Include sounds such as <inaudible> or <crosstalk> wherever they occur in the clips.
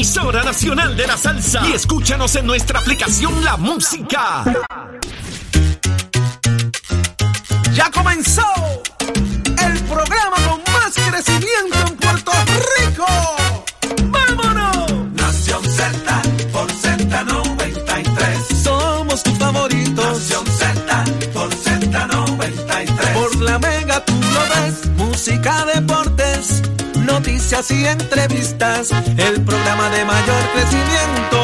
emisora nacional de la salsa. Y escúchanos en nuestra aplicación La Música. Ya comenzó el programa con más crecimiento y entrevistas. El programa de mayor crecimiento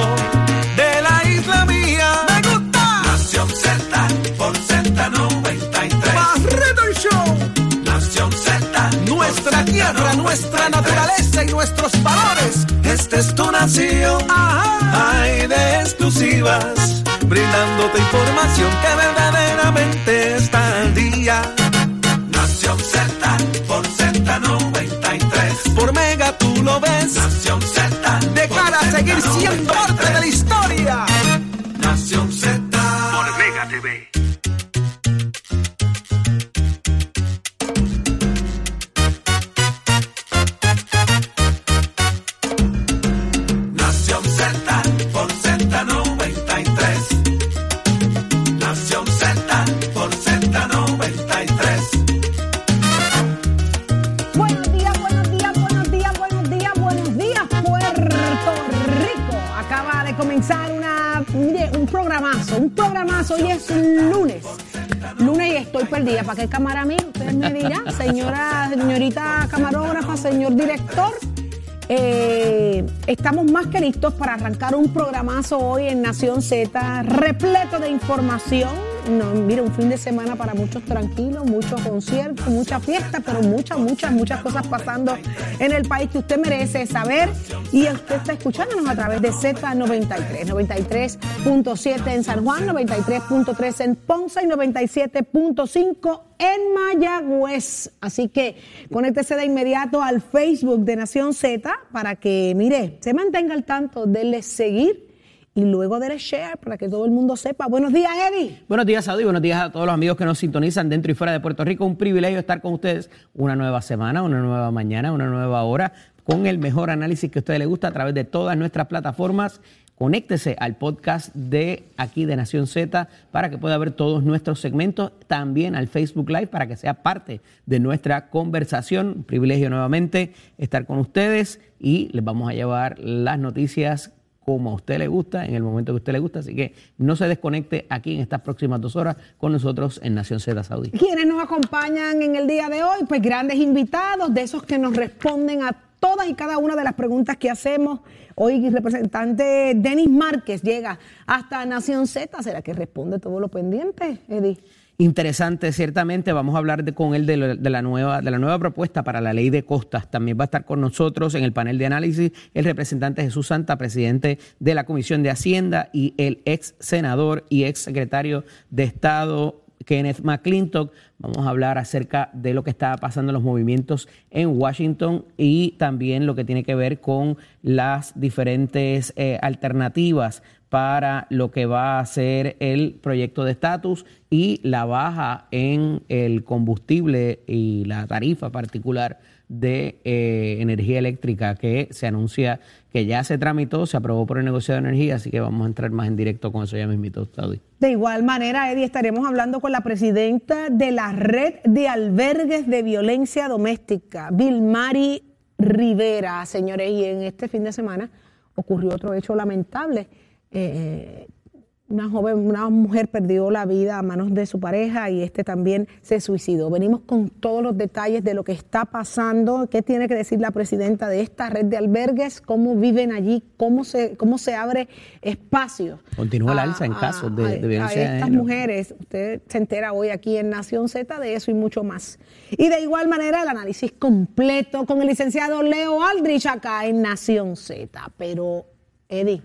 de la isla mía. ¡Me gusta! Nación Z por Z93. Barreto el Show. Nación Z. Nuestra tierra, nuestra naturaleza y nuestros valores. Esta es tu nación. Ajá. Hay de exclusivas. Brindándote información que verdaderamente seguir siendo parte de la Z93. historia. ¿Para qué cámara mía? Ustedes me dirán, <laughs> señora, señorita camarógrafa, señor director. Eh, estamos más que listos para arrancar un programazo hoy en Nación Z, repleto de información. No, mire, un fin de semana para muchos tranquilos, muchos conciertos, muchas fiestas, pero muchas, muchas, muchas cosas pasando en el país que usted merece saber. Y usted está escuchándonos a través de Z93, 93.7 en San Juan, 93.3 en Ponce y 97.5 en Mayagüez. Así que conéctese de inmediato al Facebook de Nación Z para que, mire, se mantenga al tanto, denle seguir y luego denle share para que todo el mundo sepa. Buenos días, Eddie. Buenos días, Saudi. Buenos días a todos los amigos que nos sintonizan dentro y fuera de Puerto Rico. Un privilegio estar con ustedes una nueva semana, una nueva mañana, una nueva hora, con el mejor análisis que a ustedes les gusta a través de todas nuestras plataformas. Conéctese al podcast de aquí de Nación Z para que pueda ver todos nuestros segmentos, también al Facebook Live para que sea parte de nuestra conversación. Un privilegio nuevamente estar con ustedes y les vamos a llevar las noticias como a usted le gusta, en el momento que usted le gusta. Así que no se desconecte aquí en estas próximas dos horas con nosotros en Nación Z Saudí. Quienes nos acompañan en el día de hoy, pues grandes invitados, de esos que nos responden a todas y cada una de las preguntas que hacemos. Hoy representante Denis Márquez llega hasta Nación Z. ¿Será que responde todo lo pendiente, Eddie? Interesante, ciertamente. Vamos a hablar con él de la nueva, de la nueva propuesta para la ley de costas. También va a estar con nosotros en el panel de análisis el representante Jesús Santa, presidente de la Comisión de Hacienda, y el ex senador y ex secretario de Estado Kenneth McClintock. Vamos a hablar acerca de lo que está pasando en los movimientos en Washington y también lo que tiene que ver con las diferentes eh, alternativas para lo que va a ser el proyecto de estatus y la baja en el combustible y la tarifa particular de eh, energía eléctrica que se anuncia que ya se tramitó, se aprobó por el negociado de energía, así que vamos a entrar más en directo con eso ya mismito, Saudi. De igual manera, Eddie, estaremos hablando con la presidenta de la Red de Albergues de Violencia Doméstica, Vilmari Rivera, señores, y en este fin de semana ocurrió otro hecho lamentable. Eh, una joven, una mujer perdió la vida a manos de su pareja y este también se suicidó. Venimos con todos los detalles de lo que está pasando, qué tiene que decir la presidenta de esta red de albergues, cómo viven allí, cómo se, cómo se abre espacio. Continúa el a- alza en casos de, de violencia a estas mujeres. Usted se entera hoy aquí en Nación Z de eso y mucho más. Y de igual manera el análisis completo con el licenciado Leo Aldrich acá en Nación Z. Pero, Eddie,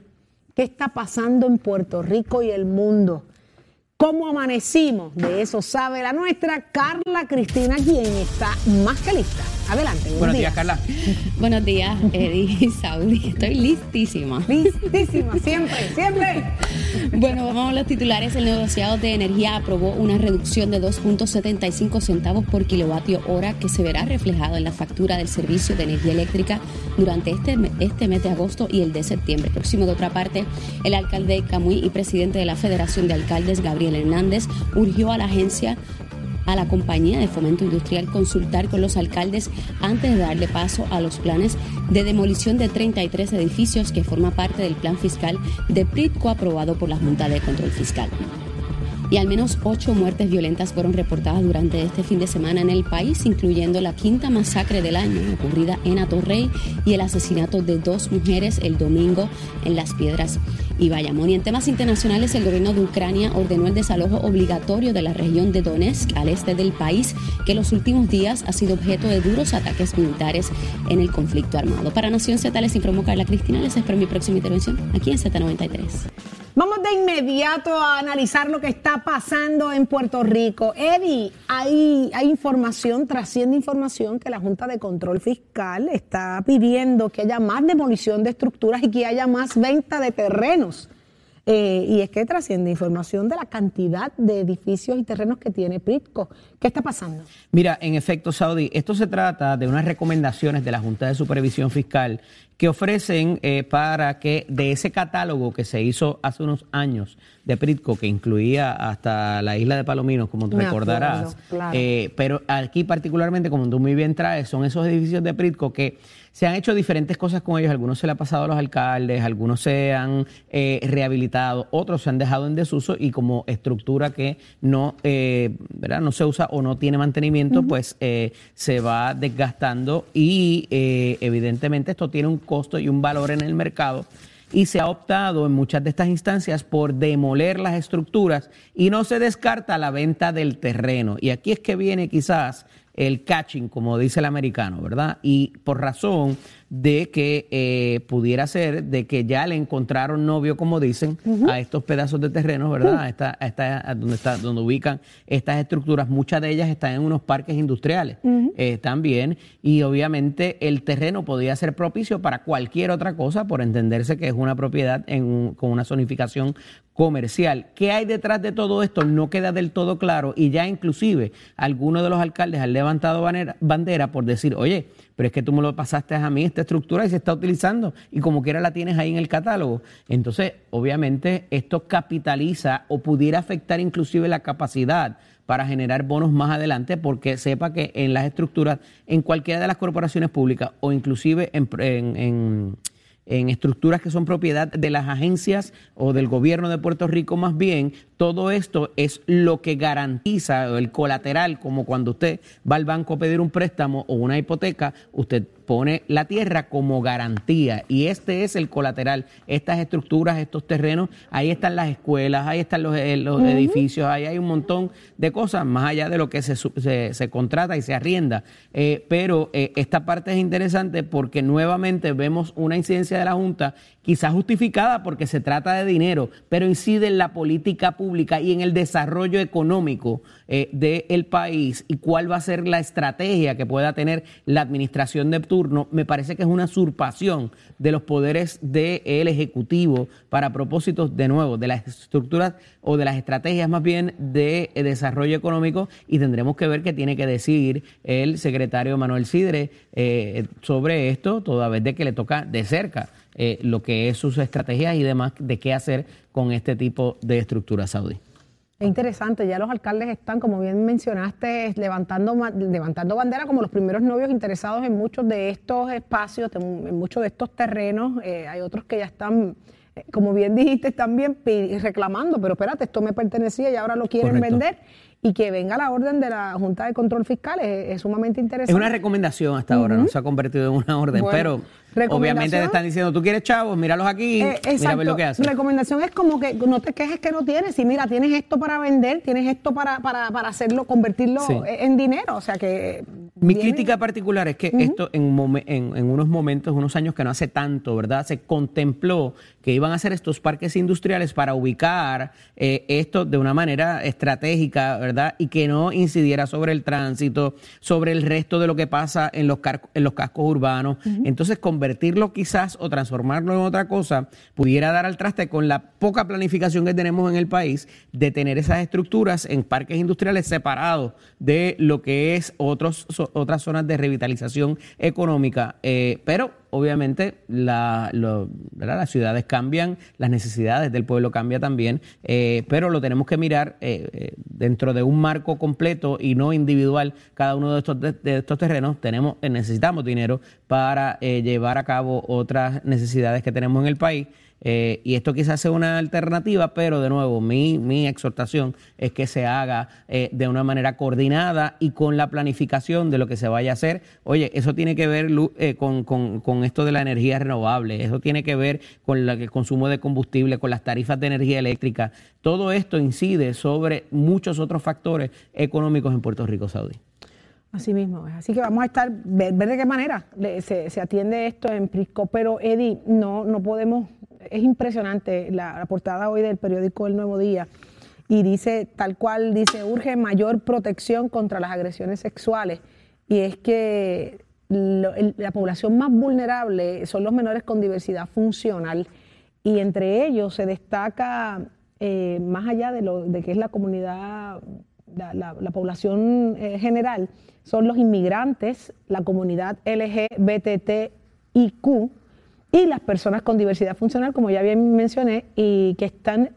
¿qué está pasando en Puerto Rico y el mundo? ¿Cómo amanecimos? De eso sabe la nuestra Carla Cristina, quien está más que lista. Adelante. buenos Buenos días, Carla. <laughs> Buenos días, Eddie y Saudi. Estoy listísima. Listísima, siempre, siempre. <laughs> Bueno, vamos a los titulares. El negociado de energía aprobó una reducción de 2.75 centavos por kilovatio hora que se verá reflejado en la factura del servicio de energía eléctrica durante este, este mes de agosto y el de septiembre. Próximo, de otra parte, el alcalde de Camuy y presidente de la Federación de Alcaldes, Gabriel Hernández, urgió a la agencia a la compañía de fomento industrial consultar con los alcaldes antes de darle paso a los planes de demolición de 33 edificios que forma parte del plan fiscal de PRITCO aprobado por la Junta de Control Fiscal. Y al menos ocho muertes violentas fueron reportadas durante este fin de semana en el país, incluyendo la quinta masacre del año ocurrida en Atorrey y el asesinato de dos mujeres el domingo en Las Piedras y Bayamón. Y en temas internacionales, el gobierno de Ucrania ordenó el desalojo obligatorio de la región de Donetsk al este del país, que en los últimos días ha sido objeto de duros ataques militares en el conflicto armado. Para Nación Z les informó Carla Cristina. Les espero mi próxima intervención aquí en Z93. Vamos de inmediato a analizar lo que está pasando en Puerto Rico. Eddie, hay, hay información, trasciende información que la Junta de Control Fiscal está pidiendo que haya más demolición de estructuras y que haya más venta de terrenos. Eh, y es que trasciende información de la cantidad de edificios y terrenos que tiene Pritco. ¿Qué está pasando? Mira, en efecto, Saudi, esto se trata de unas recomendaciones de la Junta de Supervisión Fiscal que ofrecen eh, para que de ese catálogo que se hizo hace unos años de Pritco, que incluía hasta la isla de Palominos, como tú Me recordarás, acuerdo, claro. eh, pero aquí particularmente, como tú muy bien traes, son esos edificios de Pritco que se han hecho diferentes cosas con ellos, algunos se le ha pasado a los alcaldes, algunos se han eh, rehabilitado, otros se han dejado en desuso y como estructura que no, eh, ¿verdad? no se usa o no tiene mantenimiento, pues eh, se va desgastando y eh, evidentemente esto tiene un costo y un valor en el mercado y se ha optado en muchas de estas instancias por demoler las estructuras y no se descarta la venta del terreno. Y aquí es que viene quizás el catching, como dice el americano, ¿verdad? Y por razón de que eh, pudiera ser de que ya le encontraron novio, como dicen, a estos pedazos de terreno, ¿verdad? A esta, a esta- a donde, está, donde ubican estas estructuras. Muchas de ellas están en unos parques industriales eh, también. Y obviamente el terreno podría ser propicio para cualquier otra cosa, por entenderse que es una propiedad en con una zonificación comercial. ¿Qué hay detrás de todo esto? No queda del todo claro y ya inclusive algunos de los alcaldes han levantado banera- bandera por decir, oye, pero es que tú me lo pasaste a mí esta estructura y se está utilizando y como quiera la tienes ahí en el catálogo. Entonces, obviamente, esto capitaliza o pudiera afectar inclusive la capacidad para generar bonos más adelante, porque sepa que en las estructuras, en cualquiera de las corporaciones públicas o inclusive en, en- en- en estructuras que son propiedad de las agencias o del gobierno de Puerto Rico más bien, todo esto es lo que garantiza el colateral, como cuando usted va al banco a pedir un préstamo o una hipoteca, usted pone la tierra como garantía. Y este es el colateral, estas estructuras, estos terrenos, ahí están las escuelas, ahí están los, eh, edificios, ahí hay un montón de cosas más allá de lo que se, se, se contrata y se arrienda. Eh, pero eh, esta parte es interesante porque nuevamente vemos una incidencia de la Junta, quizás justificada porque se trata de dinero, pero incide en la política pública y en el desarrollo económico eh, del país y cuál va a ser la estrategia que pueda tener la administración de me parece que es una usurpación de los poderes del Ejecutivo para propósitos, de nuevo, de las estructuras o de las estrategias más bien de eh, desarrollo económico y tendremos que ver qué tiene que decir el secretario Manuel Sidre eh, sobre esto, toda vez de que le toca de cerca eh, lo que es sus estrategias y demás de qué hacer con este tipo de estructura saudí. Es interesante, ya los alcaldes están, como bien mencionaste, levantando, levantando bandera como los primeros novios interesados en muchos de estos espacios, en muchos de estos terrenos. Eh, hay otros que ya están eh, como bien dijiste también, reclamando, pero espérate, esto me pertenecía y ahora lo quieren Correcto. vender. Y que venga la orden de la Junta de Control Fiscal es, es sumamente interesante. Es una recomendación hasta ahora, no se ha convertido en una orden, Bueno, pero. Obviamente te están diciendo, tú quieres chavos, míralos aquí, Eh, mira a ver lo que haces. Recomendación es como que no te quejes que no tienes. Y mira, tienes esto para vender, tienes esto para, para, para hacerlo, convertirlo Sí. en dinero. O sea que. Mi viene- crítica particular es que esto en, momen- en, en unos momentos, unos años que no hace tanto, ¿verdad? Se contempló que iban a hacer estos parques industriales para ubicar eh, esto de una manera estratégica, ¿verdad? Y que no incidiera sobre el tránsito, sobre el resto de lo que pasa en los, car- en los cascos urbanos. Entonces, convertirlo quizás o transformarlo en otra cosa pudiera dar al traste con la poca planificación que tenemos en el país de tener esas estructuras en parques industriales separados de lo que es otros, otras zonas de revitalización económica. Eh, pero obviamente la- lo- las ciudades cambian, las necesidades del pueblo cambian también, eh, pero lo tenemos que mirar eh, eh, dentro de un marco completo y no individual. Cada uno de estos, de estos terrenos tenemos, eh, necesitamos dinero para eh, llevar a cabo otras necesidades que tenemos en el país. Eh, y esto quizás sea una alternativa, pero de nuevo, mi, mi exhortación es que se haga eh, de una manera coordinada y con la planificación de lo que se vaya a hacer. Oye, eso tiene que ver eh, con, con- con esto de la energía renovable, eso tiene que ver con la- el consumo de combustible, con las tarifas de energía eléctrica. Todo esto incide sobre muchos otros factores económicos en Puerto Rico, Saudí. Así mismo. Así que vamos a estar, ver, de qué manera se, se atiende esto en Prisco. Pero, Eddie, no, no podemos, es impresionante la, portada hoy del periódico El Nuevo Día. Y dice, tal cual, dice, urge mayor protección contra las agresiones sexuales. Y es que la población más vulnerable son los menores con diversidad funcional. Y entre ellos se destaca, eh, más allá de, lo, de que es la comunidad la, la- la población eh, general son los inmigrantes, la comunidad LGBTIQ y las personas con diversidad funcional, como ya bien mencioné, y que están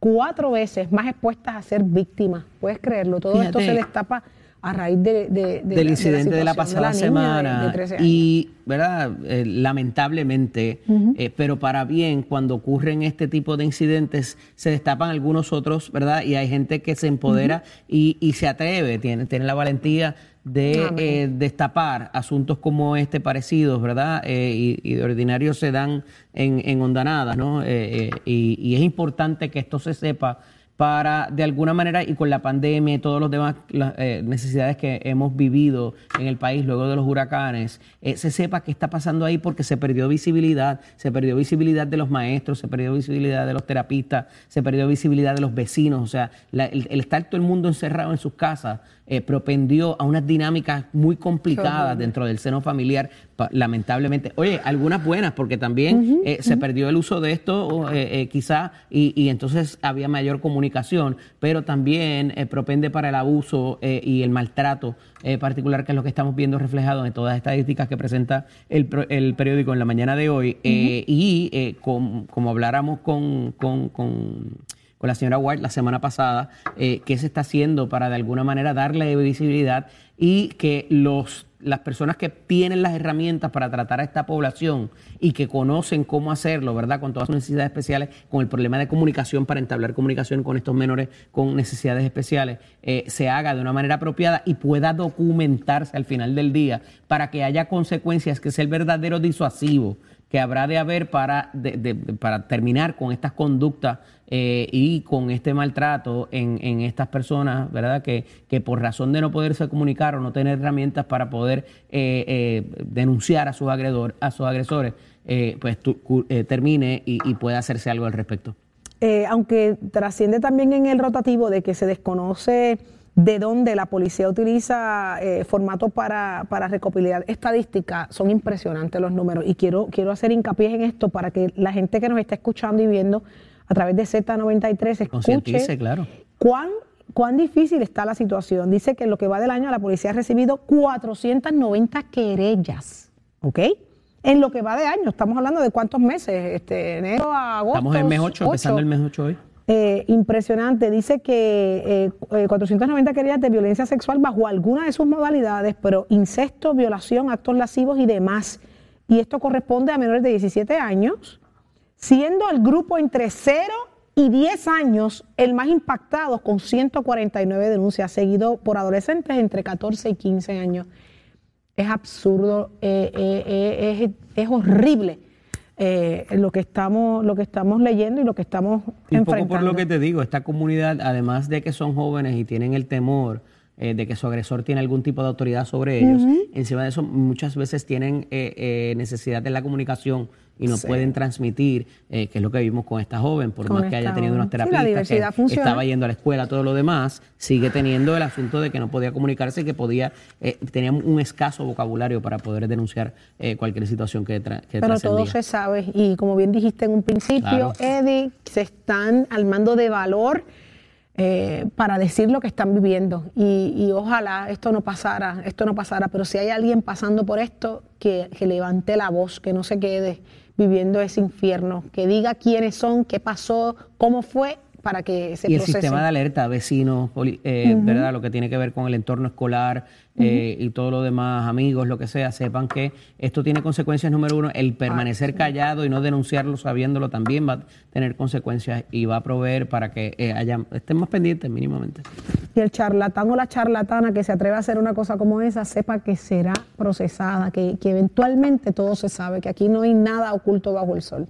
cuatro veces más expuestas a ser víctimas. ¿Puedes creerlo? Todo esto se destapa a raíz de, de- de del la- incidente de la, pasada semana de 13 años. y verdad Eh, lamentablemente eh, pero para bien cuando ocurren este tipo de incidentes se destapan algunos otros verdad y hay gente que se empodera y, y se atreve tiene, tiene la valentía de eh, destapar asuntos como este parecidos verdad Eh, y, y de ordinario se dan en, en ondanadas no eh, y, y es importante que esto se sepa para de alguna manera y con la pandemia y todas las demás las, eh, necesidades que hemos vivido en el país luego de los huracanes, eh, se sepa qué está pasando ahí porque se perdió visibilidad, se perdió visibilidad de los maestros, se perdió visibilidad de los terapistas, se perdió visibilidad de los vecinos, o sea, la- el, el estar todo el mundo encerrado en sus casas eh, propendió a unas dinámicas muy complicadas dentro del seno familiar, lamentablemente. Oye, algunas buenas, porque también eh, se perdió el uso de esto, eh, eh, quizá, y, y entonces había mayor comunicación, pero también eh, propende para el abuso y el maltrato particular, que es lo que estamos viendo reflejado en todas las estadísticas que presenta el, el periódico en la mañana de hoy. Y eh, com- como habláramos con- con- con con la señora White la semana pasada, eh, qué se está haciendo para de alguna manera darle visibilidad y que los, las personas que tienen las herramientas para tratar a esta población y que conocen cómo hacerlo, ¿verdad? Con todas sus necesidades especiales, con el problema de comunicación para entablar comunicación con estos menores con necesidades especiales, eh, se haga de una manera apropiada y pueda documentarse al final del día para que haya consecuencias, que es el verdadero disuasivo que habrá de haber para, para terminar con estas conductas eh, y con este maltrato en, en estas personas, ¿verdad? Que, que por razón de no poderse comunicar o no tener herramientas para poder eh, eh, denunciar a sus, agredor, a sus agresores, pues termine y, pueda hacerse algo al respecto. Aunque trasciende también en el rotativo de que se desconoce de dónde la policía utiliza eh, formatos para, para recopilar estadísticas, son impresionantes los números. Y quiero, quiero hacer hincapié en esto para que la gente que nos está escuchando y viendo a través de Z93 escuche claro. cuán, cuán difícil está la situación. Dice que en lo que va del año la policía ha recibido 490 querellas, ¿ok? En lo que va de año, estamos hablando de cuántos meses, este, enero a agosto. Estamos en mes 8, empezando el mes 8 hoy. Eh, impresionante. Dice que eh, eh, 490 querellas de violencia sexual bajo alguna de sus modalidades, pero incesto, violación, actos lascivos y demás. Y esto corresponde a menores de 17 años, siendo el grupo entre 0 y 10 años el más impactado con 149 denuncias, seguido por adolescentes entre 14 y 15 años. Es absurdo, eh, eh, eh, es, es horrible eh, lo, que estamos, lo que estamos leyendo y lo que estamos Y un enfrentando. poco por lo que te digo, esta comunidad, además de que son jóvenes y tienen el temor eh, de que su agresor tiene algún tipo de autoridad sobre ellos, encima de eso muchas veces tienen necesidad de la comunicación y no Sí. pueden transmitir, eh, que es lo que vimos con esta joven, por Con más que haya tenido unos. Sí, terapistas, que funciona. estaba yendo a la escuela, todo lo demás, sigue teniendo el asunto de que no podía comunicarse y que podía, eh, tenía un escaso vocabulario para poder denunciar eh, cualquier situación que, tra- que Pero todo se sabe y como bien dijiste en un principio, Claro. Eddie, se están armando de valor eh, para decir lo que están viviendo y, y ojalá esto no pasara, esto no pasara, pero si hay alguien pasando por esto, que, que levante la voz, que no se quede viviendo ese infierno, que diga quiénes son, qué pasó, cómo fue, para que se y el sistema de alerta, vecinos, eh, ¿verdad? Lo que tiene que ver con el entorno escolar eh, y todo lo demás, amigos, lo que sea, sepan que esto tiene consecuencias. Número uno, el permanecer callado y no denunciarlo sabiéndolo también va a tener consecuencias y va a proveer para que eh, haya, estén más pendientes mínimamente. y el charlatán o la charlatana que se atreve a hacer una cosa como esa sepa que será procesada, que, que eventualmente todo se sabe, que aquí no hay nada oculto bajo el sol.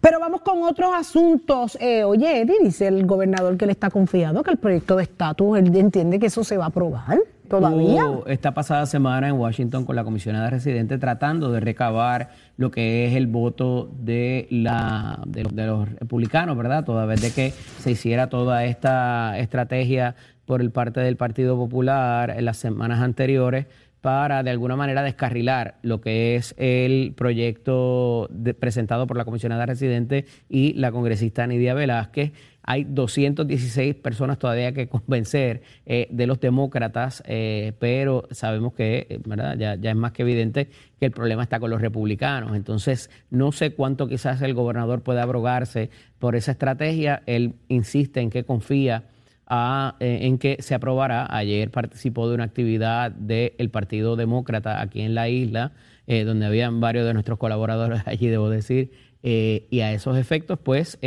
Pero vamos con otros asuntos. Eh, oye, Eddie, dice el gobernador que le está confiado que el proyecto de estatus, él entiende que eso se va a aprobar todavía. Estuvo esta pasada semana en Washington con la comisionada residente tratando de recabar lo que es el voto de, la, de, los, de los republicanos, ¿verdad? Toda vez de que se hiciera toda esta estrategia por el parte del Partido Popular en las semanas anteriores para de alguna manera descarrilar lo que es el proyecto presentado por la comisionada residente y la congresista Nidia Velázquez. Hay 216 personas todavía que convencer eh, de los demócratas, eh, pero sabemos que eh, ¿verdad? Ya, ya es más que evidente que el problema está con los republicanos. Entonces, no sé cuánto quizás el gobernador puede abrogarse por esa estrategia. Él insiste en que confía eh, en que se aprobará. Ayer participó de una actividad del Partido Demócrata aquí en la isla, eh, donde habían varios de nuestros colaboradores <laughs> allí, debo decir, eh, y a esos efectos, pues,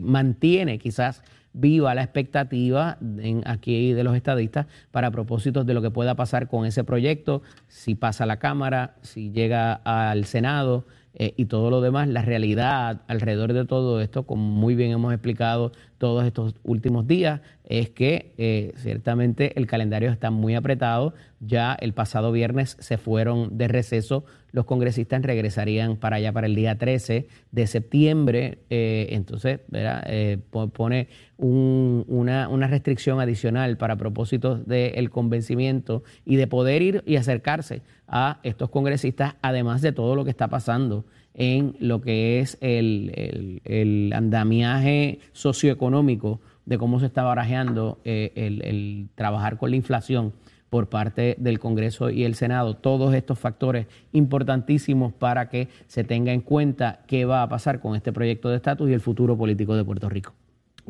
mantiene quizás viva la expectativa en, aquí de los estadistas para propósitos de lo que pueda pasar con ese proyecto, si pasa a la Cámara, si llega al Senado y todo lo demás, la realidad alrededor de todo esto, como muy bien hemos explicado todos estos últimos días, es que eh, ciertamente el calendario está muy apretado. Ya el pasado viernes se fueron de receso, los congresistas regresarían para allá para el día 13 de septiembre. eh, entonces. Eh, po- pone un- una, una restricción adicional para propósitos del convencimiento y de poder ir y acercarse a estos congresistas, además de todo lo que está pasando en lo que es el, el- andamiaje socioeconómico de cómo se está barajeando eh, el, el trabajar con la inflación por parte del Congreso y el Senado. Todos estos factores importantísimos para que se tenga en cuenta qué va a pasar con este proyecto de estatus y el futuro político de Puerto Rico.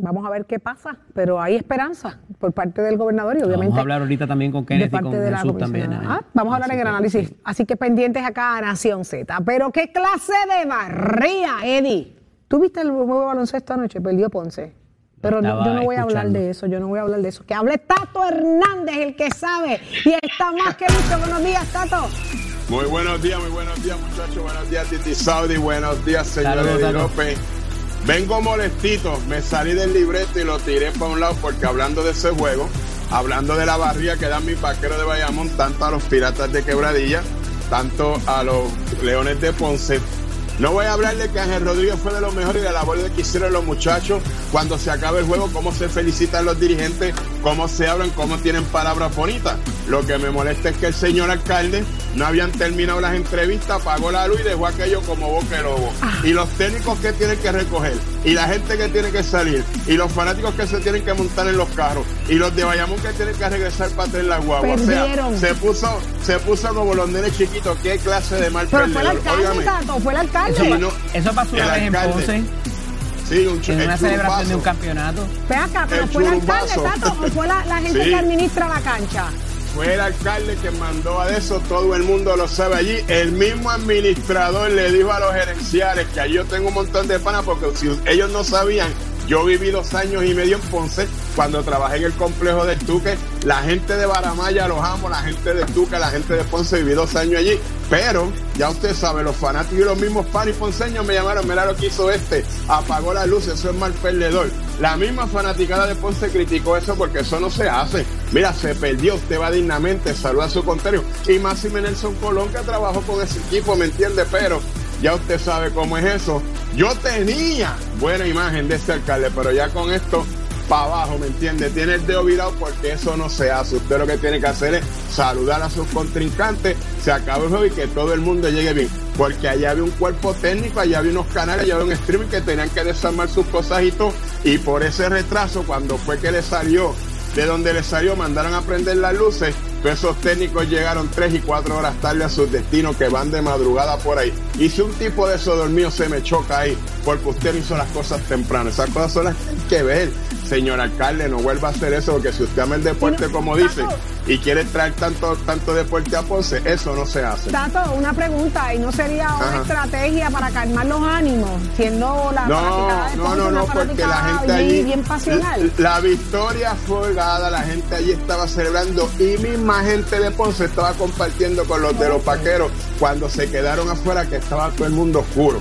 Vamos a ver qué pasa, pero hay esperanza por parte del gobernador y obviamente Vamos a hablar ahorita también con de Kenneth y con de la Jesús también. ¿eh? Ah, vamos a hablar Así en el que, análisis. sí. Así que pendientes acá a Nación Z. Pero qué clase de barría, Eddie. ¿Tú viste el juego de baloncesto anoche? Perdió Ponce. Pero no- yo no voy a hablar de eso, yo no voy a hablar de eso. Que hable Tato Hernández, el que sabe. Y está más que listo. Buenos días, Tato. Muy buenos días, muy buenos días, muchachos. Buenos días, Titi Saudi. Buenos días, señor Eddie. López. Vengo molestito. Me salí del libreto y lo tiré para un lado porque hablando de ese juego, hablando de la barría que dan mis vaqueros de Bayamón, tanto a los piratas de Quebradilla, tanto a los leones de Ponce. No voy a hablar de que Ángel Rodríguez fue de los mejores y de la labor que hicieron los muchachos cuando se acabe el juego, cómo se felicitan los dirigentes, cómo se hablan, cómo tienen palabras bonitas. Lo que me molesta es que el señor alcalde no habían terminado las entrevistas, apagó la luz y dejó aquello como boca de lobo. Y los técnicos que tienen que recoger, y la gente que tiene que salir, y los fanáticos que se tienen que montar en los carros, y los de Bayamón que tienen que regresar para tener la guagua. O sea, se puso, se puso como los nenes chiquitos. ¿Qué clase de mal Pero fue el alcalde, Óigame. Tato, fue el alcalde. Eso, no, pasó el una vez en alcalde. Ponce, Sí, un en una celebración de un campeonato. Ve acá, pero El fue el alcalde. Tato, o fue la, la gente Sí. que administra la cancha. Fue el alcalde que mandó a eso, todo el mundo lo sabe allí. El mismo administrador le dijo a los gerenciales que allí yo tengo un montón de panas porque si ellos no sabían, yo viví dos años y medio en Ponce cuando trabajé en el complejo del Tuque. La gente de Baramaya los amo, la gente de Tuque, la gente de Ponce, viví dos años allí. Pero, ya usted sabe, los fanáticos y los mismos panis ponceños me llamaron, mira lo que hizo este, apagó la luz, eso es mal perdedor. La misma fanaticada de Ponce criticó eso porque eso no se hace. Mira, se perdió, usted va dignamente, saluda a su contrario. Y Máximo Nelson Colón que trabajó con ese equipo, ¿me entiende? Pero ya usted sabe cómo es eso. Yo tenía buena imagen de este alcalde, pero ya con esto para abajo, ¿me entiende? Tiene el dedo virado porque eso no se hace. Usted lo que tiene que hacer es saludar a sus contrincantes, se acabó el juego y que todo el mundo llegue bien. Porque allá había un cuerpo técnico, allá había unos canales, allá había un streaming que tenían que desarmar sus cosas y todo. Y por ese retraso, cuando fue que le salió, de donde le salió, mandaron a prender las luces, pues esos técnicos llegaron tres y cuatro horas tarde a sus destinos que van de madrugada por ahí. Y si un tipo de esos dormido se me choca ahí, porque usted hizo las cosas temprano, esas cosas son las que hay que ver. Señor alcalde, no vuelva a hacer eso, porque si usted ama el deporte como dice, y quiere traer tanto, tanto deporte a Ponce, eso no se hace. Tato, una pregunta, ¿y no sería una Ajá. estrategia para calmar los ánimos, siendo la fanaticada de No, no, no, no, porque la gente allí. bien pasional? La victoria fue holgada, la gente allí estaba celebrando y misma gente de Ponce estaba compartiendo con los de los vaqueros cuando se quedaron afuera que estaba todo el mundo oscuro.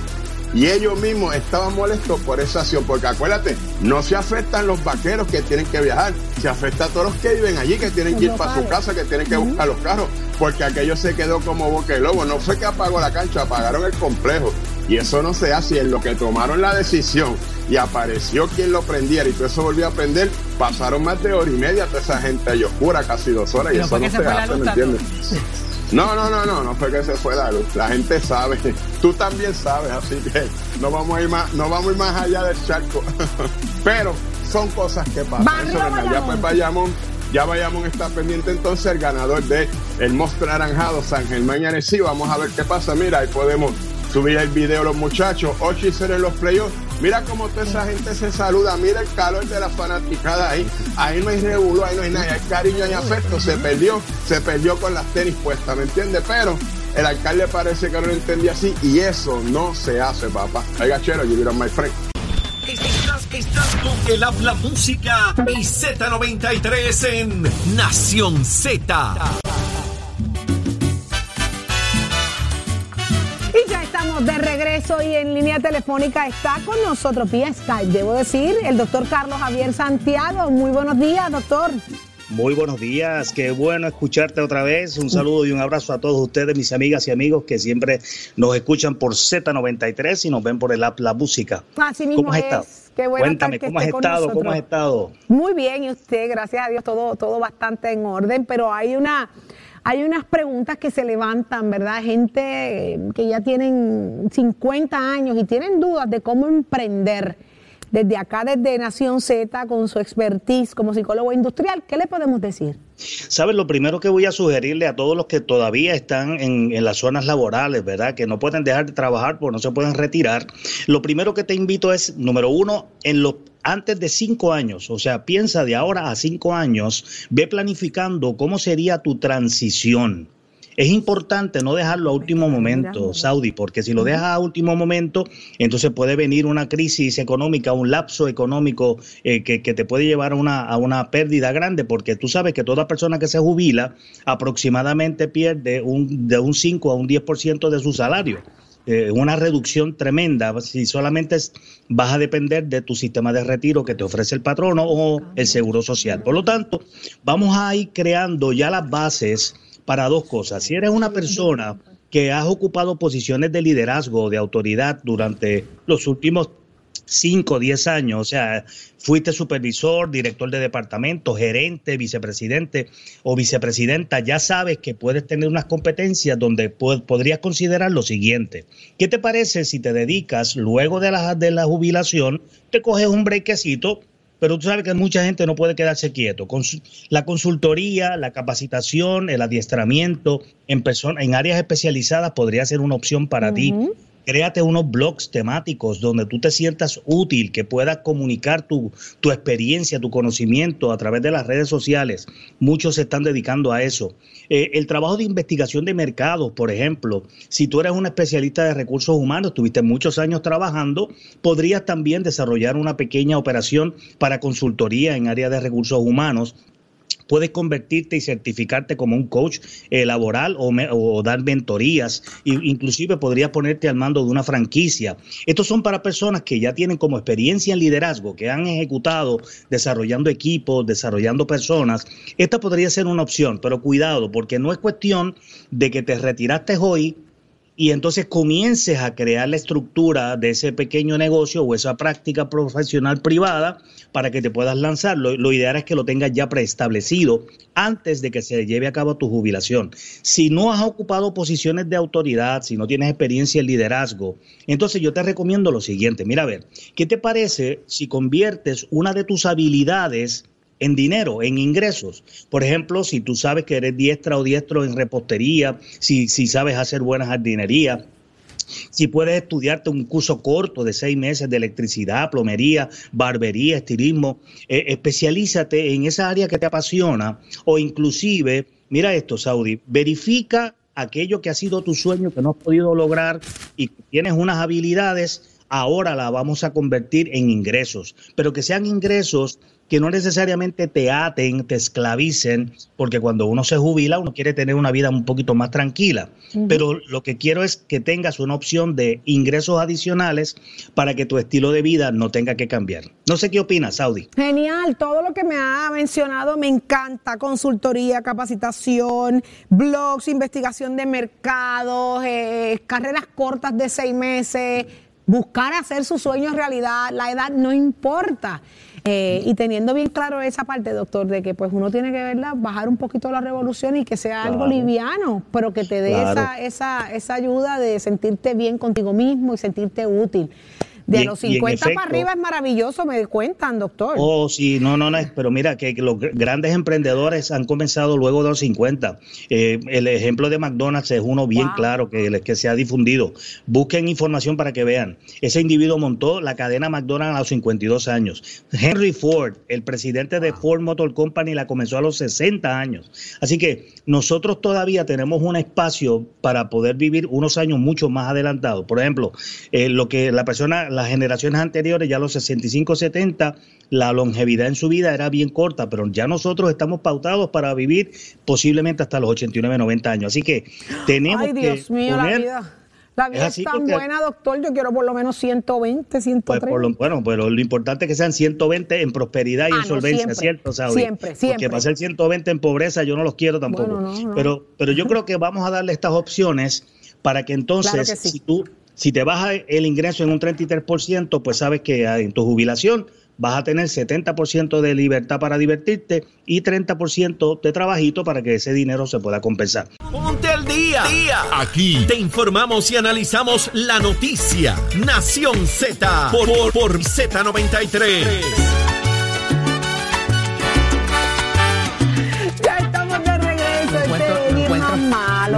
Y ellos mismos estaban molestos por esa acción, porque acuérdate, no se afectan los vaqueros que tienen que viajar, se afecta a todos los que viven allí, que tienen que ir para su casa, que tienen que buscar los carros, porque aquello se quedó como boca de lobo. No fue que apagó la cancha, apagaron el complejo. Y eso no se hace. En lo que tomaron la decisión y apareció quien lo prendiera y todo eso volvió a prender, pasaron más de hora y media toda esa gente ahí oscura, casi dos horas. Y eso no se, se hace, ¿me entiendes? No, no, no, no, no fue que se fue la luz. La gente sabe. <laughs> Tú también sabes, así que no vamos a ir más, no vamos a ir más allá del charco. <laughs> Pero son cosas que pasan. Barrio Eso. Ya pues Bayamón, ya Bayamón está pendiente entonces el ganador de el monstruo naranjado San Germán y Arecibo. Vamos a ver qué pasa. Mira, ahí podemos subir el video los muchachos. 8 y 0 en los playoffs. Mira cómo toda esa gente se saluda. Mira el calor de la fanaticada ahí. Ahí no hay revuelo, ahí no hay nada. Hay cariño y afecto. Se perdió, se perdió con las tenis puestas, ¿me entiendes? Pero el alcalde parece que no lo entendía así y eso no se hace, papá. Oiga, chero, you on my friend. Estás, estás con el habla música y Z93 en Nación Z. estamos de regreso y en línea telefónica está con nosotros vía Skype, debo decir, el doctor Carlos Javier Santiago. Muy buenos días, doctor. Muy buenos días, qué bueno escucharte otra vez. Un saludo y un abrazo a todos ustedes, mis amigas y amigos que siempre nos escuchan por Z93 y nos ven por el app La Música. Así mismo ¿Cómo has es. estado? Qué bueno Cuéntame, ¿cómo has estado? ¿Cómo has estado? Muy bien, y usted, gracias a Dios, todo, todo bastante en orden, pero hay una, hay unas preguntas que se levantan, ¿verdad? Gente eh, que ya tienen 50 años y tienen dudas de cómo emprender. Desde acá, desde Nación Z, con su expertise como psicólogo industrial, ¿qué le podemos decir? ¿Sabes? Lo primero que voy a sugerirle a todos los que todavía están en, en las zonas laborales, ¿verdad? Que no pueden dejar de trabajar porque no se pueden retirar. Lo primero que te invito es, número uno, en los antes de cinco años, o sea, piensa de ahora a cinco años, ve planificando cómo sería tu transición. Es importante no dejarlo a último momento, Saudi, porque si lo dejas a último momento, entonces puede venir una crisis económica, un lapso económico eh, que, que te puede llevar a una, a una pérdida grande, porque tú sabes que toda persona que se jubila aproximadamente pierde un, de un 5 a un 10% de su salario. Eh, una reducción tremenda si solamente es- vas a depender de tu sistema de retiro que te ofrece el patrono o el seguro social. Por lo tanto, vamos a ir creando ya las bases para dos cosas. Si eres una persona que has ocupado posiciones de liderazgo o de autoridad durante los últimos 5 o 10 años, o sea, fuiste supervisor, director de departamento, gerente, vicepresidente o vicepresidenta, ya sabes que puedes tener unas competencias donde po- podrías considerar lo siguiente. ¿Qué te parece si te dedicas luego de la, de la jubilación, te coges un brequecito? Pero tú sabes que mucha gente no puede quedarse quieto. Consu- La consultoría, la capacitación, el adiestramiento en, en áreas especializadas podría ser una opción para ti. Créate unos blogs temáticos donde tú te sientas útil, que puedas comunicar tu, tu experiencia, tu conocimiento a través de las redes sociales. Muchos se están dedicando a eso. Eh, el trabajo de investigación de mercados, por ejemplo, si tú eres un especialista de recursos humanos, tuviste muchos años trabajando, podrías también desarrollar una pequeña operación para consultoría en área de recursos humanos puedes convertirte y certificarte como un coach eh, laboral o, dar mentorías, e inclusive podrías ponerte al mando de una franquicia. Estos son para personas que ya tienen como experiencia en liderazgo, que han ejecutado desarrollando equipos, desarrollando personas. Esta podría ser una opción, pero cuidado, porque no es cuestión de que te retiraste hoy y entonces comiences a crear la estructura de ese pequeño negocio o esa práctica profesional privada para que te puedas lanzar. Lo, lo ideal es que lo tengas ya preestablecido antes de que se lleve a cabo tu jubilación. Si no has ocupado posiciones de autoridad, si no tienes experiencia en liderazgo, entonces yo te recomiendo lo siguiente. Mira, a ver, ¿qué te parece si conviertes una de tus habilidades en dinero, en ingresos. Por ejemplo, si tú sabes que eres diestra o diestro en repostería, si, si sabes hacer buena jardinería, si puedes estudiarte un curso corto de seis meses de electricidad, plomería, barbería, estilismo, eh, especialízate en esa área que te apasiona o inclusive, mira esto, Saudi, verifica aquello que ha sido tu sueño que no has podido lograr y tienes unas habilidades, ahora la vamos a convertir en ingresos, pero que sean ingresos que no necesariamente te aten, te esclavicen, porque cuando uno se jubila, uno quiere tener una vida un poquito más tranquila. Pero lo que quiero es que tengas una opción de ingresos adicionales para que tu estilo de vida no tenga que cambiar. No sé qué opinas, Saudi. Genial, todo lo que me ha mencionado me encanta, consultoría, capacitación, blogs, investigación de mercados, eh, carreras cortas de seis meses, buscar hacer sus sueños realidad, la edad no importa. Eh, y teniendo bien claro esa parte, doctor, de que pues uno tiene que verla, bajar un poquito la revolución y que sea algo liviano, pero que te dé Claro. esa, esa, esa ayuda de sentirte bien contigo mismo y sentirte útil. De Y los y en 50 para arriba es maravilloso, me cuentan, doctor. Oh, sí, no, no, no, pero mira que los gr- grandes emprendedores han comenzado luego de los 50. Eh, el ejemplo de McDonald's es uno bien Wow. claro que, que se ha difundido. Busquen información para que vean. Ese individuo montó la cadena McDonald's a los 52 años. Henry Ford, el presidente de Ford Motor Company, la comenzó a los 60 años. Así que nosotros todavía tenemos un espacio para poder vivir unos años mucho más adelantados. Por ejemplo, eh, lo que la persona, las generaciones anteriores, ya a los 65, 70, la longevidad en su vida era bien corta, pero ya nosotros estamos pautados para vivir posiblemente hasta los 89, 90 años. Así que tenemos Ay, Dios que mío, la vida. La vida Es tan buena, doctor. Yo quiero por lo menos 120, 130. Pues por lo, bueno, pero lo importante es que sean 120 en prosperidad y Ah, en no, solvencia, siempre, ¿cierto, Saudi? siempre, siempre. Porque para ser 120 en pobreza yo no los quiero tampoco. Bueno, no, no. Pero, pero yo creo que vamos a darle estas opciones para que entonces, Claro que sí. si tú, si te baja el ingreso en un 33%, pues sabes que ah, en tu jubilación vas a tener 70% de libertad para divertirte y 30% de trabajito para que ese dinero se pueda compensar. Ponte al día. día. Aquí te informamos y analizamos la noticia. Nación Z por, por, por Z93.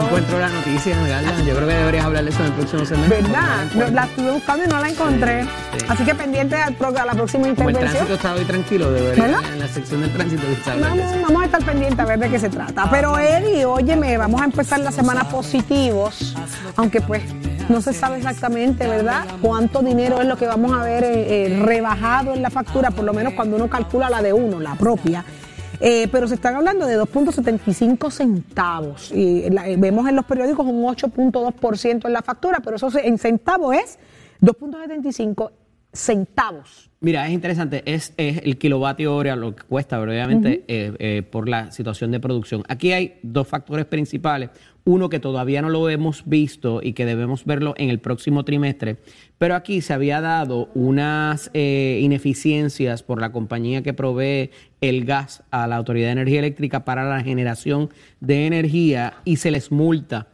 No encuentro la noticia, Esmeralda. Yo creo que deberías hablar de eso en el próximo semestre. ¿Verdad? no la estuve buscando y no la encontré. Sí. Así que pendiente a la próxima Como el intervención. tránsito está hoy tranquilo, debería ¿Verdad? en la sección del tránsito de Vamos, vamos a estar pendientes a ver de qué se trata. Pero Eddie, óyeme, vamos a empezar la semana positivos, aunque pues no se sabe exactamente, ¿verdad? Cuánto dinero es lo que vamos a ver eh, eh, rebajado en la factura, por lo menos cuando uno calcula la de uno, la propia. Eh, pero se están hablando de 2.75 centavos. Y la- eh, vemos en los periódicos un 8.2% en la factura, pero eso se- en centavos es 2.75 centavos. Mira, es interesante, es, es el kilovatio hora lo que cuesta, obviamente eh, eh, por la situación de producción. Aquí hay dos factores principales. Uno que todavía no lo hemos visto y que debemos verlo en el próximo trimestre, pero aquí se había dado unas eh, ineficiencias por la compañía que provee el gas a la Autoridad de Energía Eléctrica para la generación de energía y se les multa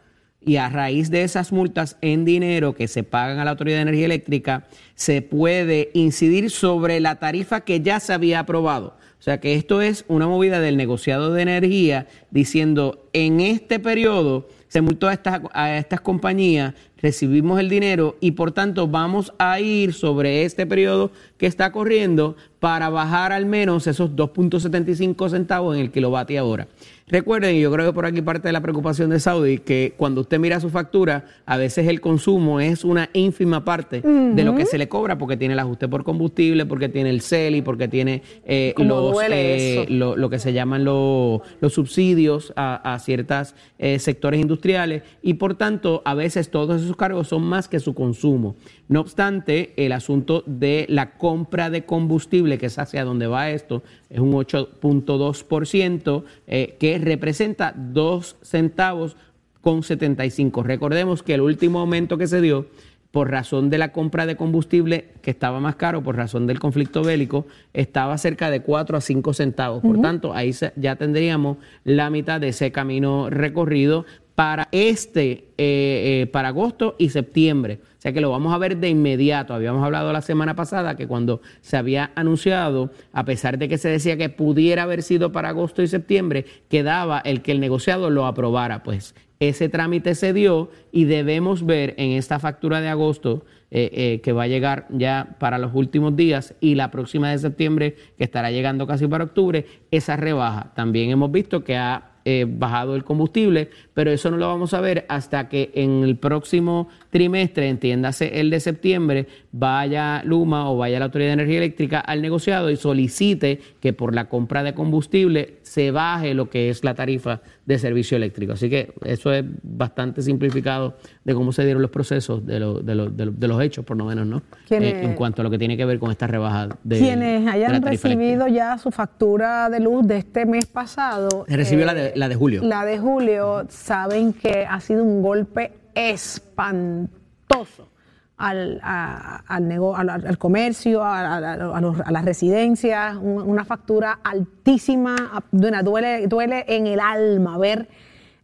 y a raíz de esas multas en dinero que se pagan a la Autoridad de Energía Eléctrica, se puede incidir sobre la tarifa que ya se había aprobado. O sea que esto es una movida del negociado de energía diciendo en este periodo se multó a estas, a estas compañías, recibimos el dinero y por tanto vamos a ir sobre este periodo que está corriendo para bajar al menos esos 2.75 centavos en el kilovatio hora. Recuerden, y yo creo que por aquí parte de la preocupación de Saudi, que cuando usted mira su factura, a veces el consumo es una ínfima parte de lo que se le cobra porque tiene el ajuste por combustible, porque tiene el CELI, porque tiene eh, ¿Cómo los, duele eh, lo, lo que se llaman lo- los subsidios a, a ciertos sectores industriales. Y por tanto a veces todos esos cargos son más que su consumo. No obstante, el asunto de la compra de combustible, que es hacia donde va esto, es un 8.2%, eh, que representa 2 centavos con 75. Recordemos que el último aumento que se dio por razón de la compra de combustible, que estaba más caro por razón del conflicto bélico, estaba cerca de 4 a 5 centavos. Por tanto, ahí ya tendríamos la mitad de ese camino recorrido para este, eh, eh, para agosto y septiembre. O sea que lo vamos a ver de inmediato. Habíamos hablado la semana pasada que cuando se había anunciado, a pesar de que se decía que pudiera haber sido para agosto y septiembre, quedaba el que el negociado lo aprobara. Pues ese trámite se dio y debemos ver en esta factura de agosto eh, que va a llegar ya para los últimos días y la próxima de septiembre que estará llegando casi para octubre, esa rebaja. También hemos visto que ha bajado el combustible, pero eso no lo vamos a ver hasta que en el próximo trimestre, entiéndase el de septiembre, vaya Luma o vaya la Autoridad de Energía Eléctrica al negociado y solicite que por la compra de combustible se baje lo que es la tarifa de servicio eléctrico. Así que eso es bastante simplificado de cómo se dieron los procesos, de, lo- de, lo- de lo- de los hechos por lo menos, ¿no? ¿Quiénes- Eh, en cuanto a lo que tiene que ver con esta rebaja de Quienes de la hayan tarifa recibido eléctrica. ya su factura de luz de este mes pasado. Se recibió eh, la, de, la de julio. La de julio, saben que ha sido un golpe espantoso al, al, nego- al, comercio, a, a- los- a las residencias, un- una factura altísima, duele, duele, duele en el alma ver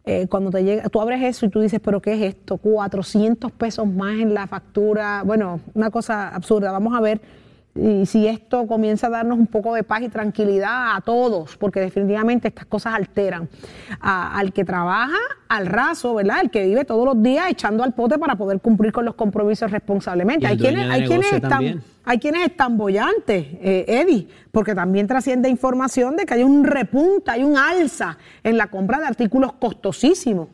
eh, cuando te llega, tú abres eso y tú dices, pero ¿qué es esto? 400 pesos más en la factura, bueno, una cosa absurda, vamos a ver y si esto comienza a darnos un poco de paz y tranquilidad a todos, porque definitivamente estas cosas alteran a- al que trabaja al raso, ¿verdad? El que vive todos los días echando al pote para poder cumplir con los compromisos responsablemente. Hay quienes, hay quienes están, hay quienes están bollantes, eh, Eddie, porque también trasciende información de que hay un repunte, hay un alza en la compra de artículos costosísimos.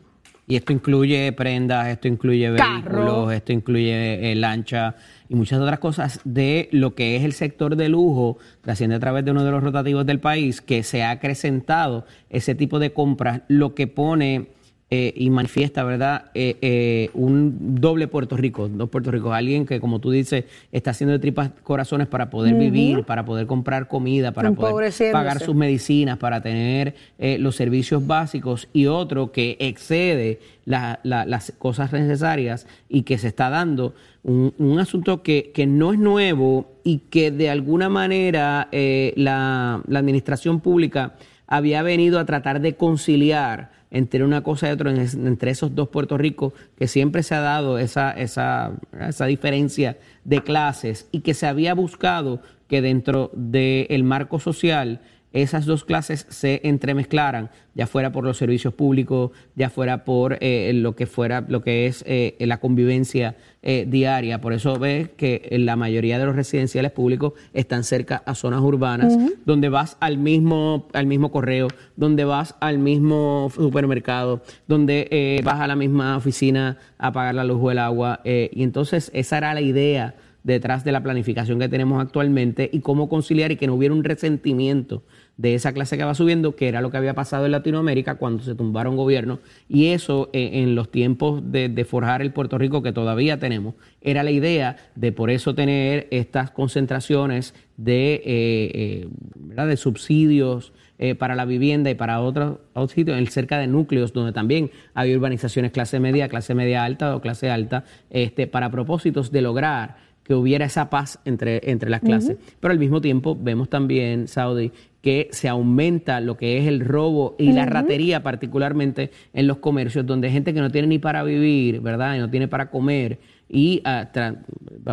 Y esto incluye prendas, esto incluye Carro. vehículos, esto incluye eh, lancha y muchas otras cosas de lo que es el sector de lujo, trasciende a través de uno de los rotativos del país, que se ha acrecentado ese tipo de compras, lo que pone eh, y manifiesta, ¿verdad?, Eh, eh, un doble Puerto Rico, dos Puerto Ricos, alguien que, como tú dices, está haciendo de tripas corazones para poder vivir, para poder comprar comida, para poder pagar sus medicinas, para tener eh, los servicios básicos. Y otro que excede la- la- las cosas necesarias y que se está dando un, un asunto que, que no es nuevo y que de alguna manera eh, la, la administración pública había venido a tratar de conciliar entre una cosa y otra, entre esos dos Puerto Ricos, que siempre se ha dado esa, esa, esa diferencia de clases y que se había buscado que dentro del marco social esas dos clases se entremezclaran, ya fuera por los servicios públicos, ya fuera por eh, lo que fuera, lo que es eh, la convivencia eh, diaria. Por eso ves que la mayoría de los residenciales públicos están cerca a zonas urbanas, donde vas al mismo, al mismo correo, donde vas al mismo supermercado, donde eh, vas a la misma oficina a pagar la luz o el agua. eh, y entonces esa era la idea detrás de la planificación que tenemos actualmente y cómo conciliar y que no hubiera un resentimiento de esa clase que va subiendo, que era lo que había pasado en Latinoamérica cuando se tumbaron gobiernos. Y eso eh, en los tiempos de, forjar el Puerto Rico que todavía tenemos, era la idea de por eso tener estas concentraciones de, eh, eh, ¿verdad? de subsidios para la vivienda y para otros, otros sitios, cerca de núcleos donde también hay urbanizaciones clase media, clase media alta o clase alta, este, para propósitos de lograr que hubiera esa paz entre, entre las clases. Pero al mismo tiempo vemos también, Saudi, que se aumenta lo que es el robo y la ratería, particularmente en los comercios, donde hay gente que no tiene ni para vivir, ¿verdad? Y no tiene para comer y ah,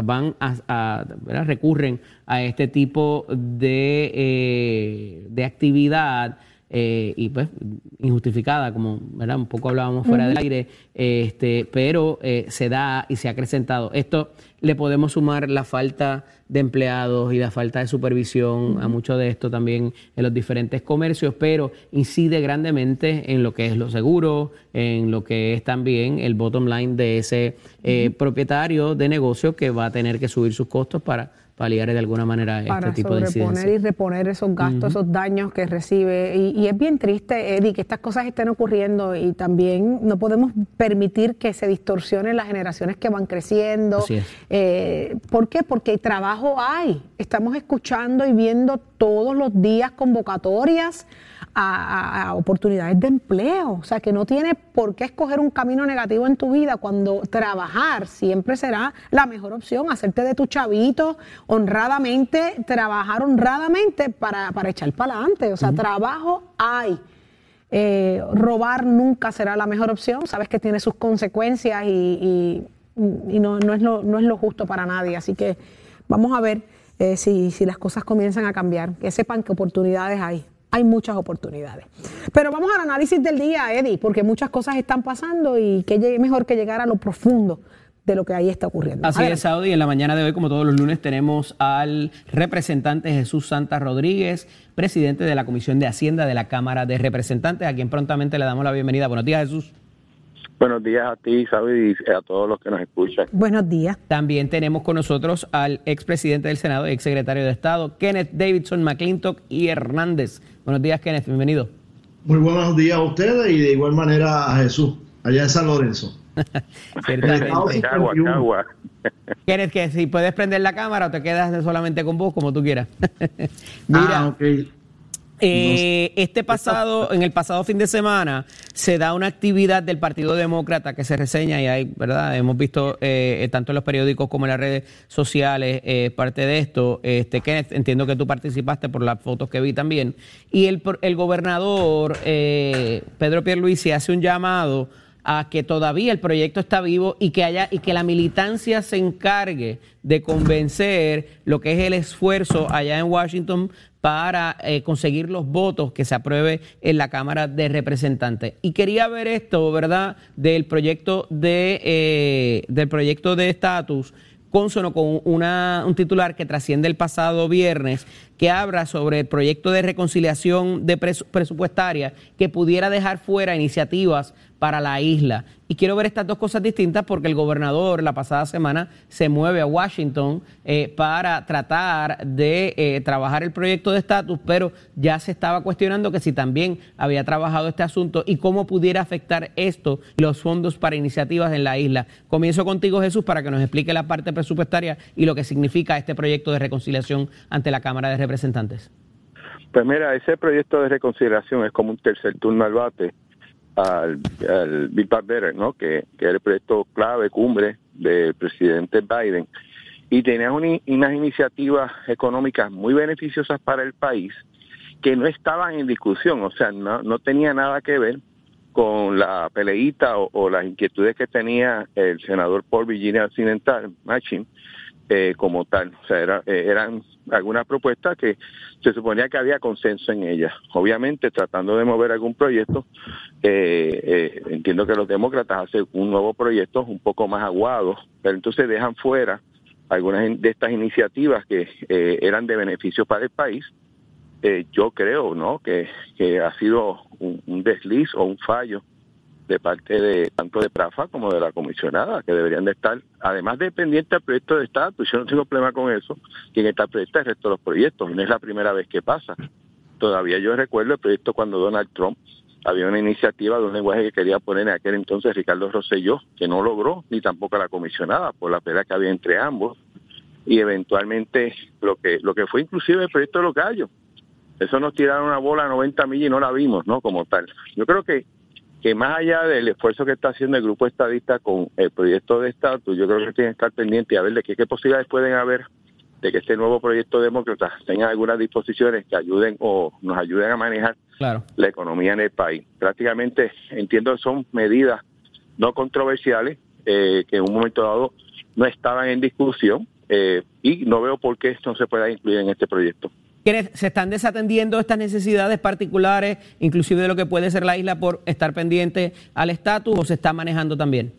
van a, a- recurren a este tipo de, eh, de actividad eh, y pues injustificada, como ¿verdad? un poco hablábamos fuera del aire, este, pero eh, se da y se ha acrecentado. Esto le podemos sumar la falta de empleados y la falta de supervisión a mucho de esto también en los diferentes comercios, pero incide grandemente en lo que es lo seguro, en lo que es también el bottom line de ese eh, propietario de negocio que va a tener que subir sus costos para paliar de alguna manera para este tipo de incidencias. y reponer esos gastos, esos daños que recibe. Y, y es bien triste, Eddie, que estas cosas estén ocurriendo y también no podemos permitir que se distorsionen las generaciones que van creciendo. Eh, ¿Por qué? Porque trabajo hay. Estamos escuchando y viendo todos los días convocatorias a, oportunidades de empleo. O sea, que no tienes por qué escoger un camino negativo en tu vida cuando trabajar siempre será la mejor opción. Hacerte de tu chavito honradamente, trabajar honradamente para, para echar para adelante. O sea, trabajo hay. Eh, robar nunca será la mejor opción. Sabes que tiene sus consecuencias y, y- y no, no es lo, no es lo justo para nadie. Así que vamos a ver eh, si, si las cosas comienzan a cambiar. Que sepan que oportunidades hay. Hay muchas oportunidades. Pero vamos al análisis del día, Eddie, porque muchas cosas están pasando y que llegue mejor que llegar a lo profundo de lo que ahí está ocurriendo. Así es, Saudi. En la mañana de hoy, como todos los lunes, tenemos al representante Jesús Santa Rodríguez, presidente de la Comisión de Hacienda de la Cámara de Representantes, a quien prontamente le damos la bienvenida. Buenos días, Jesús. Buenos días a ti, Sabi, y a todos los que nos escuchan. Buenos días. También tenemos con nosotros al expresidente del Senado, exsecretario de Estado, Kenneth Davidson McClintock y Hernández. Buenos días, Kenneth. Bienvenido. Muy buenos días a ustedes y de igual manera a Jesús, allá en San Lorenzo. <laughs> Ciertamente. Estado Cagua, 51. Cagua. Kenneth, que si puedes prender la cámara o te quedas solamente con vos, como tú quieras. <laughs> Mira, Ah, ok. Eh, este pasado, en el pasado fin de semana, se da una actividad del Partido Demócrata que se reseña y hay, ¿verdad? Hemos visto eh, eh, tanto en los periódicos como en las redes sociales eh, parte de esto. Este, Kenneth, entiendo que tú participaste por las fotos que vi también. Y el, el gobernador eh, Pedro Pierluisi hace un llamado a que todavía el proyecto está vivo y que haya y que la militancia se encargue de convencer lo que es el esfuerzo allá en Washington para eh, conseguir los votos que se apruebe en la Cámara de Representantes. Y quería ver esto, ¿verdad?, del proyecto de eh, del proyecto de estatus consono con una, un titular que trasciende el pasado viernes que habla sobre el proyecto de reconciliación presupuestaria que pudiera dejar fuera iniciativas para la isla. Y quiero ver estas dos cosas distintas porque el gobernador la pasada semana se mueve a Washington eh, para tratar de eh, trabajar el proyecto de estatus, pero ya se estaba cuestionando que si también había trabajado este asunto y cómo pudiera afectar esto los fondos para iniciativas en la isla. Comienzo contigo, Jesús, para que nos explique la parte presupuestaria y lo que significa este proyecto de reconciliación ante la Cámara de Representantes. Pues mira, ese proyecto de reconciliación es como un tercer turno al bate al, al Build Back Better, ¿no? Que, que es el proyecto clave, cumbre del presidente Biden. Y tenía una- unas iniciativas económicas muy beneficiosas para el país que no estaban en discusión, o sea, no, no tenía nada que ver con la peleita o, o las inquietudes que tenía el senador por Virginia Occidental, Machin, eh, como tal. O sea, era- eh, eran algunas propuestas que se suponía que había consenso en ellas. Obviamente, tratando de mover algún proyecto, eh, eh, entiendo que los demócratas hacen un nuevo proyecto un poco más aguado, pero entonces dejan fuera algunas de estas iniciativas que eh, eran de beneficio para el país. Yo creo, ¿no? Que, que ha sido un desliz o un fallo de parte de tanto de Prafa como de la comisionada, que deberían de estar, además de pendiente al proyecto de estatus, yo no tengo problema con eso, quien está pendiente el resto de los proyectos, no es la primera vez que pasa. Todavía yo recuerdo el proyecto cuando Donald Trump había una iniciativa de un lenguaje que quería poner en aquel entonces Ricardo Rosselló, que no logró, ni tampoco la comisionada, por la pelea que había entre ambos, y eventualmente lo que lo que fue inclusive el proyecto de los gallos. Eso nos tiraron una bola a 90 millas y no la vimos, ¿no? Como tal. Yo creo que que más allá del esfuerzo que está haciendo el grupo estadista con el proyecto de estatus, yo creo que tienen que estar pendientes a ver de qué, qué posibilidades pueden haber de que este nuevo proyecto demócrata tenga algunas disposiciones que ayuden o nos ayuden a manejar Claro. la economía en el país. Prácticamente entiendo que son medidas no controversiales eh, que en un momento dado no estaban en discusión eh, y no veo por qué esto no se pueda incluir en este proyecto. ¿Quiénes se están desatendiendo estas necesidades particulares, inclusive de lo que puede ser la isla por estar pendiente al estatus o se está manejando también?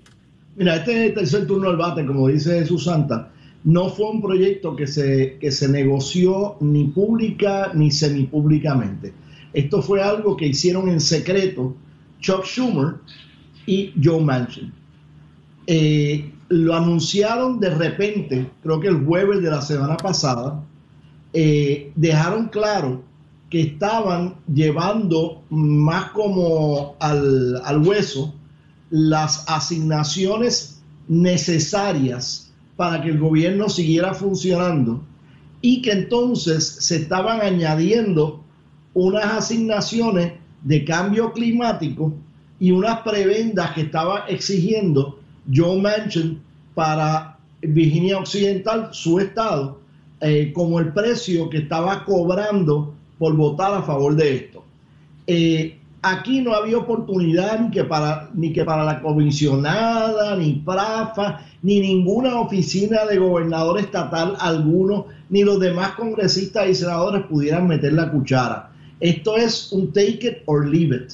Mira, este tercer turno al bate, como dice Jesús Santa, no fue un proyecto que se, que se negoció ni pública ni semipúblicamente. Esto fue algo que hicieron en secreto Chuck Schumer y Joe Manchin. Eh, lo anunciaron de repente, creo que el jueves de la semana pasada, eh, dejaron claro que estaban llevando más como al, al hueso las asignaciones necesarias para que el gobierno siguiera funcionando y que entonces se estaban añadiendo unas asignaciones de cambio climático y unas prebendas que estaba exigiendo Joe Manchin para Virginia Occidental, su estado, eh, como el precio que estaba cobrando por votar a favor de esto. Eh, aquí no había oportunidad ni que para, ni que para la comisionada, ni PRAFA, ni ninguna oficina de gobernador estatal alguno, ni los demás congresistas y senadores pudieran meter la cuchara. Esto es un take it or leave it.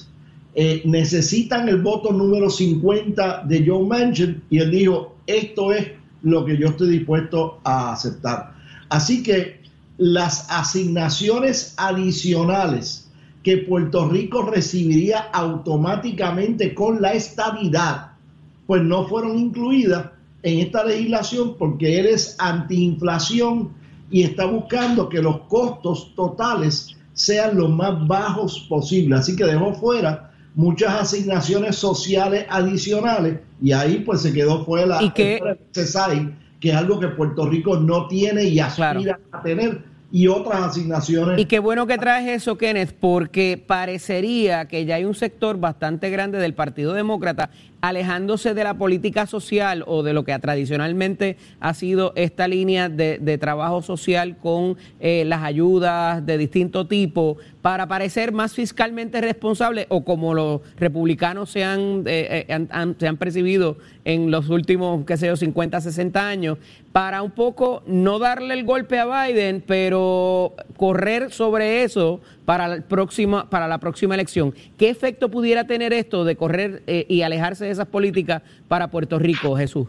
Eh, necesitan el voto número 50 de Joe Manchin y él dijo, esto es lo que yo estoy dispuesto a aceptar. Así que las asignaciones adicionales que Puerto Rico recibiría automáticamente con la estabilidad, pues no fueron incluidas en esta legislación porque él es antiinflación y está buscando que los costos totales sean los más bajos posibles. Así que dejó fuera muchas asignaciones sociales adicionales y ahí pues se quedó fuera ¿Y el CESAI, que es algo que Puerto Rico no tiene y aspira Claro. a tener y otras asignaciones. Y qué bueno que traes eso, Kenneth, porque parecería que ya hay un sector bastante grande del Partido Demócrata alejándose de la política social o de lo que tradicionalmente ha sido esta línea de, trabajo social con eh, las ayudas de distinto tipo para parecer más fiscalmente responsable o como los republicanos se han, eh, eh, se han percibido en los últimos, qué sé yo, 50, 60 años, para un poco no darle el golpe a Biden, pero correr sobre eso para, el próximo, para la próxima elección. ¿Qué efecto pudiera tener esto de correr eh, y alejarse de esas políticas para Puerto Rico, Jesús?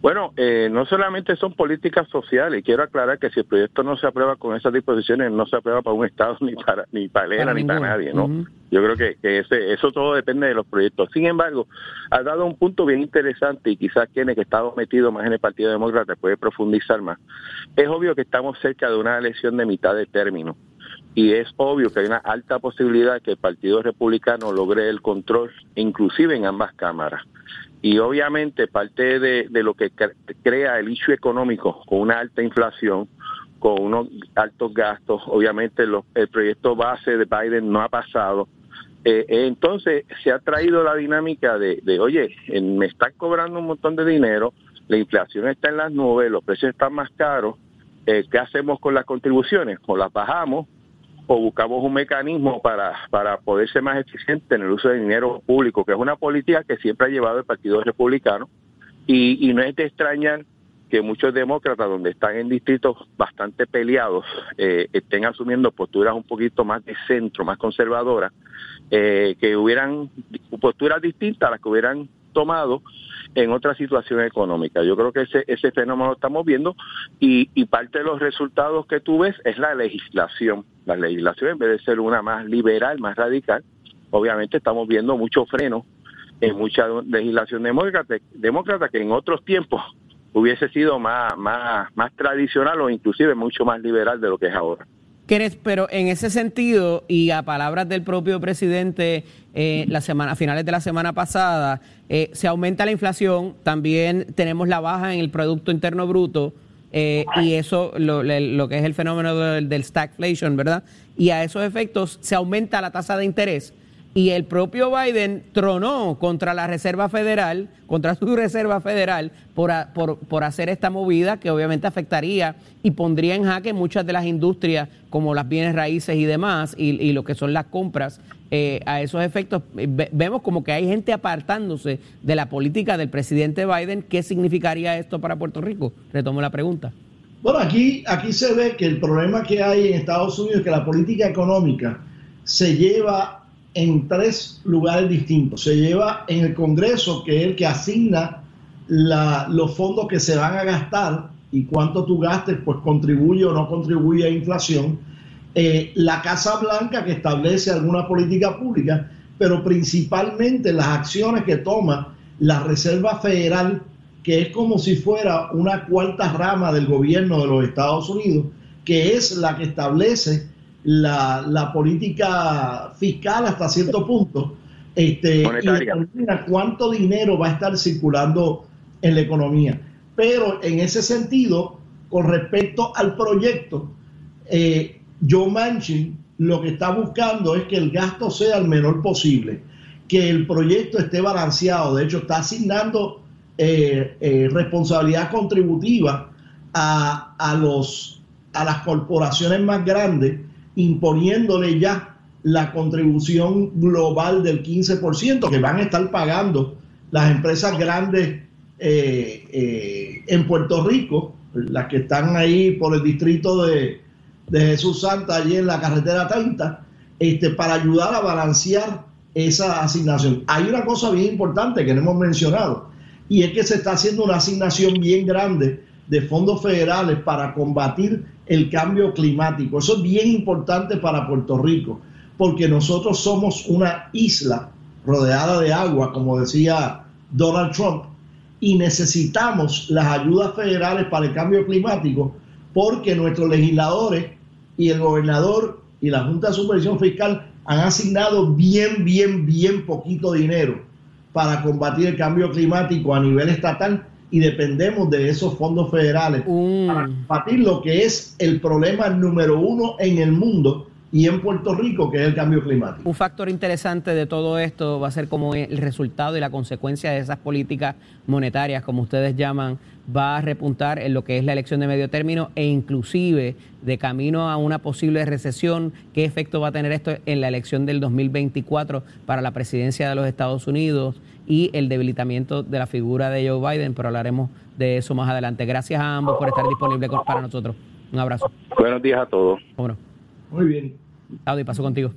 Bueno, eh, no solamente son políticas sociales, quiero aclarar que si el proyecto no se aprueba con esas disposiciones, no se aprueba para un Estado ni para ni para Para ni para nadie, ¿no? Yo creo que, que ese, eso todo depende de los proyectos. Sin embargo, ha dado un punto bien interesante y quizás quienes que estado metido más en el Partido Demócrata puede profundizar más. Es obvio que estamos cerca de una elección de mitad de término y es obvio que hay una alta posibilidad que el Partido Republicano logre el control, inclusive en ambas cámaras. Y obviamente parte de, lo que cre- crea el issue económico con una alta inflación, con unos altos gastos, obviamente el proyecto base de Biden no ha pasado. Eh, eh, entonces se ha traído la dinámica de, oye, me están cobrando un montón de dinero, la inflación está en las nubes, los precios están más caros, eh, ¿qué hacemos con las contribuciones? O las bajamos o buscamos un mecanismo para, para poder ser más eficiente en el uso de dinero público, que es una política que siempre ha llevado el Partido Republicano. Y, y no es de extrañar que muchos demócratas, donde están en distritos bastante peleados, eh, estén asumiendo posturas un poquito más de centro, más conservadoras, eh, que hubieran posturas distintas a las que hubieran tomado en otra situación económica. Yo creo que ese, ese fenómeno lo estamos viendo y, y parte de los resultados que tú ves es la legislación. La legislación, en vez de ser una más liberal, más radical, obviamente estamos viendo mucho freno en mucha legislación demócrata, demócrata que en otros tiempos hubiese sido más, más, más tradicional o inclusive mucho más liberal de lo que es ahora. Pero en ese sentido, y a palabras del propio presidente eh, la semana, a finales de la semana pasada, eh, se aumenta la inflación, también tenemos la baja en el Producto Interno Bruto, eh, y eso, lo que es el fenómeno del, del stagflation, ¿verdad? Y a esos efectos se aumenta la tasa de interés. Y el propio Biden tronó contra la Reserva Federal, contra su Reserva Federal, por, por, por hacer esta movida que obviamente afectaría y pondría en jaque muchas de las industrias como las bienes raíces y demás, y, lo que son las compras. eh, a esos efectos, eh, ve- vemos como que hay gente apartándose de la política del presidente Biden. ¿Qué significaría esto para Puerto Rico? Retomo la pregunta. Bueno, aquí, aquí se ve que el problema que hay en Estados Unidos es que la política económica se lleva en tres lugares distintos. Se lleva en el Congreso, que es el que asigna los fondos que se van a gastar y cuánto tú gastes, pues contribuye o no contribuye a inflación. Eh, la Casa Blanca, que establece alguna política pública, pero principalmente las acciones que toma la Reserva Federal, que es como si fuera una cuarta rama del gobierno de los Estados Unidos, que es la que establece la, la política fiscal hasta cierto punto, este, y determina cuánto dinero va a estar circulando en la economía. Pero en ese sentido, con respecto al proyecto, eh, Joe Manchin lo que está buscando es que el gasto sea el menor posible, que el proyecto esté balanceado. De hecho, está asignando eh, eh, responsabilidad contributiva a, a los, a las corporaciones más grandes, imponiéndole ya la contribución global del 15% que van a estar pagando las empresas grandes eh, eh, en Puerto Rico, las que están ahí por el distrito de, de Jesús Santa, allí en la carretera 30, este, para ayudar a balancear esa asignación. Hay una cosa bien importante que no hemos mencionado, y es que se está haciendo una asignación bien grande de fondos federales para combatir el cambio climático. Eso es bien importante para Puerto Rico, porque nosotros somos una isla rodeada de agua, como decía Donald Trump, y necesitamos las ayudas federales para el cambio climático, porque nuestros legisladores y el gobernador y la Junta de Supervisión Fiscal han asignado bien, bien, bien poquito dinero para combatir el cambio climático a nivel estatal y dependemos de esos fondos federales para combatir lo que es el problema número uno en el mundo y en Puerto Rico, que es el cambio climático. Un factor interesante de todo esto va a ser como el resultado y la consecuencia de esas políticas monetarias, como ustedes llaman, va a repuntar en lo que es la elección de medio término e inclusive de camino a una posible recesión. ¿Qué efecto va a tener esto en la elección del 2024 para la presidencia de los Estados Unidos y el debilitamiento de la figura de Joe Biden? Pero hablaremos de eso más adelante. Gracias a ambos por estar disponibles con- para nosotros. Un abrazo. Buenos días a todos. Cómo no. Muy bien. Audi, paso contigo.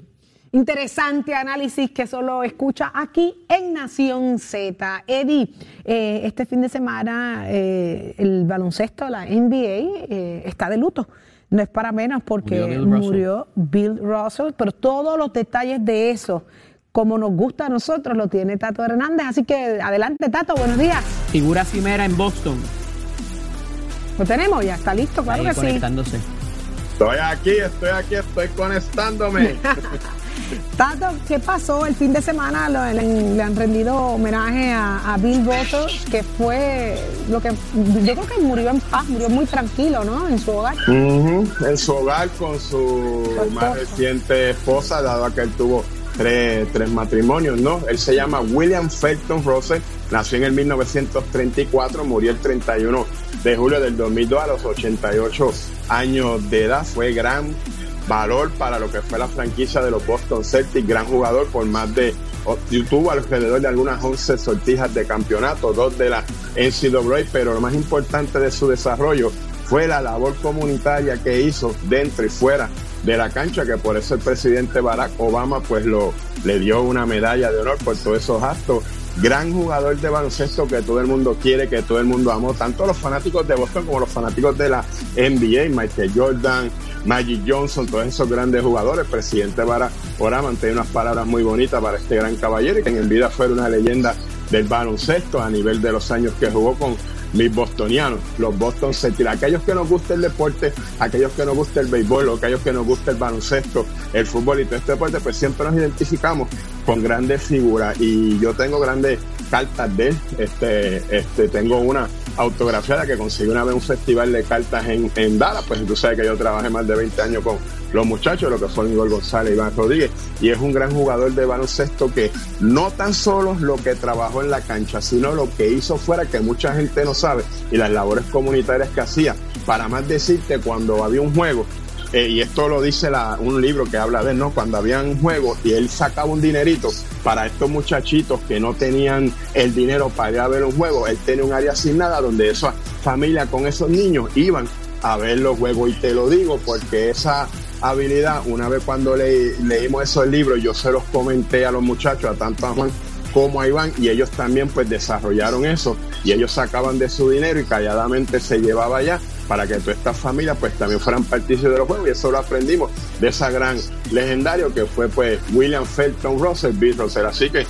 Interesante análisis que solo escucha aquí en Nación Z. Eddie, eh, este fin de semana eh, el baloncesto, la NBA, eh, está de luto. No es para menos porque Murió Bill Russell. murió Bill Russell, pero todos los detalles de eso, como nos gusta a nosotros, lo tiene Tato Hernández. Así que adelante, Tato, buenos días. Figura cimera en Boston. Lo tenemos, ya está listo, claro ahí que sí. conectándose. Estoy aquí, estoy aquí, estoy conectándome. <laughs> Tato, ¿qué pasó el fin de semana? Lo- le, le han rendido homenaje a, a Bill Russell, que fue lo que yo creo que murió en paz, murió muy tranquilo, ¿no? En su hogar. En su hogar con su Su más reciente esposa, dado a que él tuvo tres, matrimonios, ¿no? Él se llama William Felton Russell, nació en el 1934, murió el 31 de julio del 2002 a los 88 años de edad. Fue gran valor para lo que fue la franquicia de los Boston Celtics, gran jugador por más de tuvo alrededor de algunas 11 sortijas de campeonato, dos de la NCAA, pero lo más importante de su desarrollo fue la labor comunitaria que hizo dentro y fuera de la cancha, que por eso el presidente Barack Obama pues lo, le dio una medalla de honor por todos esos actos. Gran jugador de baloncesto que todo el mundo quiere, que todo el mundo amó, tanto los fanáticos de Boston como los fanáticos de la NBA, Michael Jordan, Magic Johnson, todos esos grandes jugadores. Presidente Barack Obama tiene unas palabras muy bonitas para este gran caballero y que en vida fuera una leyenda del baloncesto a nivel de los años que jugó con mis bostonianos, los Boston Celtics, aquellos que nos gusta el deporte, aquellos que nos gusta el béisbol, aquellos que nos gusta el baloncesto, el fútbol y todo este deporte, pues siempre nos identificamos con grandes figuras. Y yo tengo grandes cartas de él, este, este, tengo una autografiada que conseguí una vez un festival de cartas en, en Dallas, pues tú sabes que yo trabajé más de 20 años con los muchachos, lo que fueron Igor González Iván Rodríguez, y es un gran jugador de baloncesto que no tan solo lo que trabajó en la cancha, sino lo que hizo fuera que mucha gente no sabe y las labores comunitarias que hacía. Para más decirte, cuando había un juego, eh, y esto lo dice un libro que habla de ¿no? Cuando había un juego y él sacaba un dinerito para estos muchachitos que no tenían el dinero para ir a ver un juego, él tenía un área asignada donde esa familia con esos niños iban a ver los juegos. Y te lo digo porque esa habilidad, una vez cuando le, leímos esos libros, yo se los comenté a los muchachos, a tanto a Juan como a Iván, y ellos también pues desarrollaron eso, y ellos sacaban de su dinero y calladamente se llevaba allá para que todas estas familias pues también fueran partícipes de los juegos, y eso lo aprendimos de esa gran legendario que fue pues William Felton Russell, Bill Russell, así que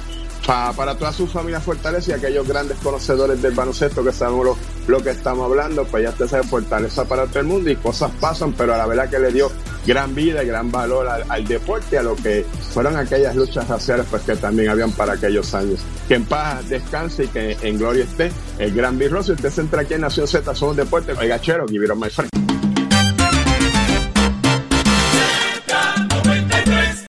Pa- para toda su familia Fortaleza y aquellos grandes conocedores del baloncesto que sabemos lo, lo que estamos hablando, pues ya usted sabe Fortaleza para todo el mundo y cosas pasan, pero a la verdad que le dio gran vida y gran valor al, deporte, a lo que fueron aquellas luchas raciales pues que también habían para aquellos años. Que en paz descanse y que en gloria esté el gran Bill. Usted se entra aquí en Nación Z, somos deportes, oiga chero, give it my friend.